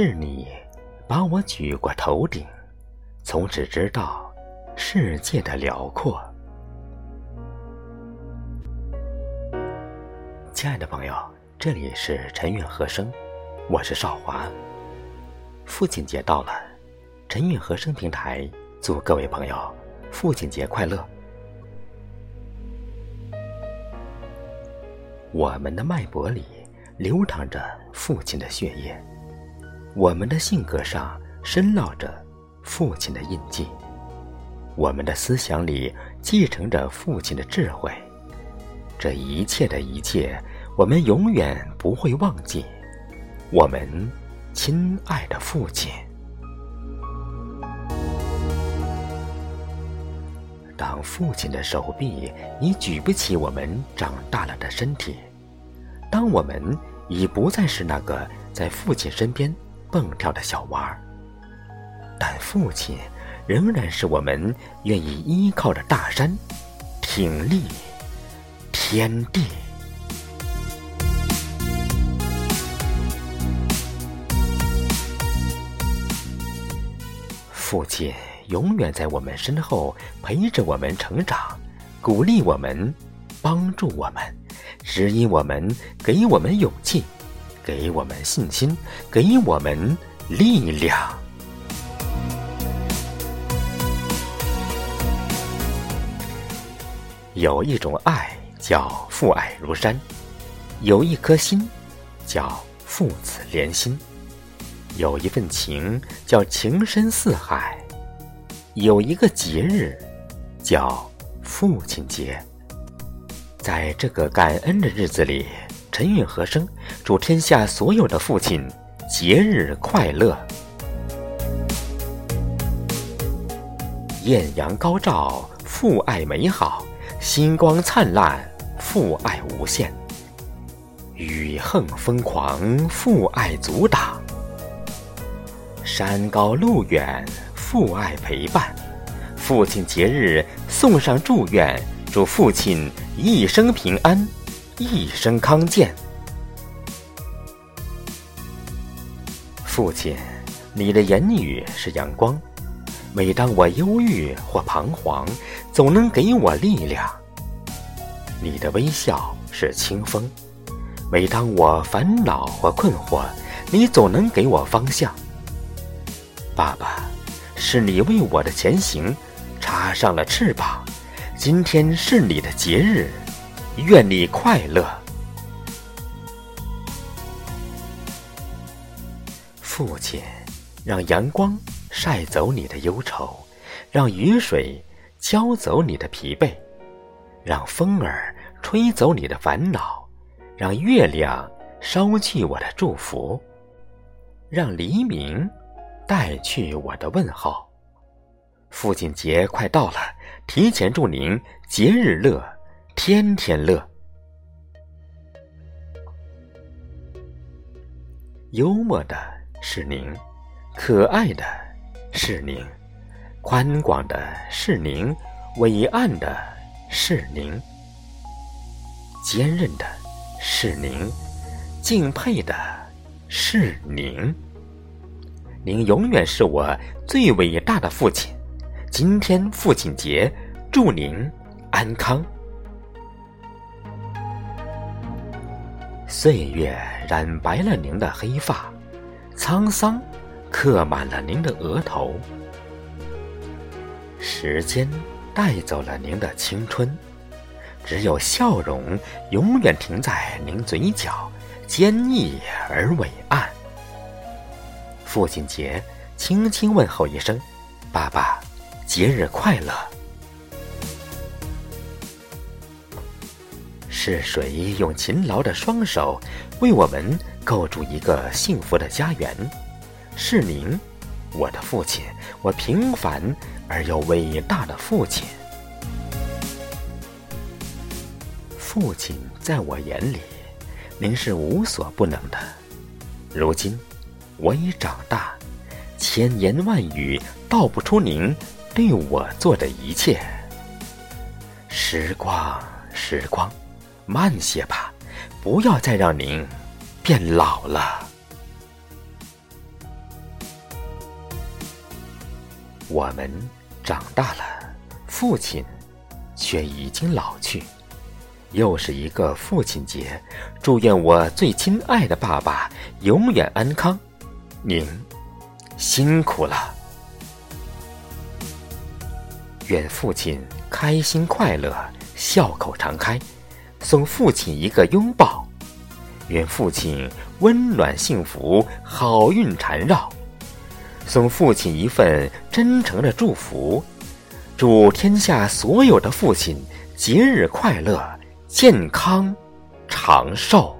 是你把我举过头顶，从此知道世界的辽阔。亲爱的朋友，这里是陈韵和声，我是少华。父亲节到了，陈韵和声平台祝各位朋友父亲节快乐。我们的脉搏里流淌着父亲的血液，我们的性格上深烙着父亲的印记，我们的思想里继承着父亲的智慧。这一切的一切，我们永远不会忘记。我们亲爱的父亲。当父亲的手臂已举不起我们长大了的身体，当我们已不再是那个在父亲身边蹦跳的小娃儿，但父亲仍然是我们愿意依靠的大山，挺立天地。父亲。永远在我们身后陪着我们成长，鼓励我们，帮助我们，指引我们，给我们勇气，给我们信心，给我们力量。有一种爱叫父爱如山，有一颗心叫父子连心，有一份情叫情深似海。有一个节日，叫父亲节。在这个感恩的日子里，陈韵和声祝天下所有的父亲节日快乐。艳阳高照，父爱美好；星光灿烂，父爱无限；雨横风狂，父爱阻挡；山高路远。父爱陪伴，父亲节日送上祝愿，祝父亲一生平安，一生康健。父亲，你的言语是阳光，每当我忧郁或彷徨，总能给我力量。你的微笑是清风，每当我烦恼或困惑，你总能给我方向。爸爸。是你为我的前行插上了翅膀，今天是你的节日，愿你快乐。父亲，让阳光晒走你的忧愁，让雨水浇走你的疲惫，让风儿吹走你的烦恼，让月亮捎去我的祝福，让黎明。带去我的问候。父亲节快到了，提前祝您节日乐，天天乐。幽默的是您，可爱的是您，宽广的是您，伟岸的是您，坚韧的是您，敬佩的是您。您永远是我最伟大的父亲。今天父亲节，祝您安康。岁月染白了您的黑发，沧桑刻满了您的额头。时间带走了您的青春，只有笑容永远停在您嘴角，坚毅而伟岸。父亲节，轻轻问候一声：“爸爸，节日快乐。”是谁用勤劳的双手为我们构筑一个幸福的家园？是您，我的父亲，我平凡而又伟大的父亲。父亲在我眼里，您是无所不能的。如今。我已长大，千言万语道不出您对我做的一切。时光，时光，慢些吧，不要再让您变老了。我们长大了，父亲却已经老去。又是一个父亲节，祝愿我最亲爱的爸爸永远安康。您辛苦了，愿父亲开心快乐，笑口常开。送父亲一个拥抱，愿父亲温暖幸福，好运缠绕。送父亲一份真诚的祝福，祝天下所有的父亲节日快乐，健康长寿。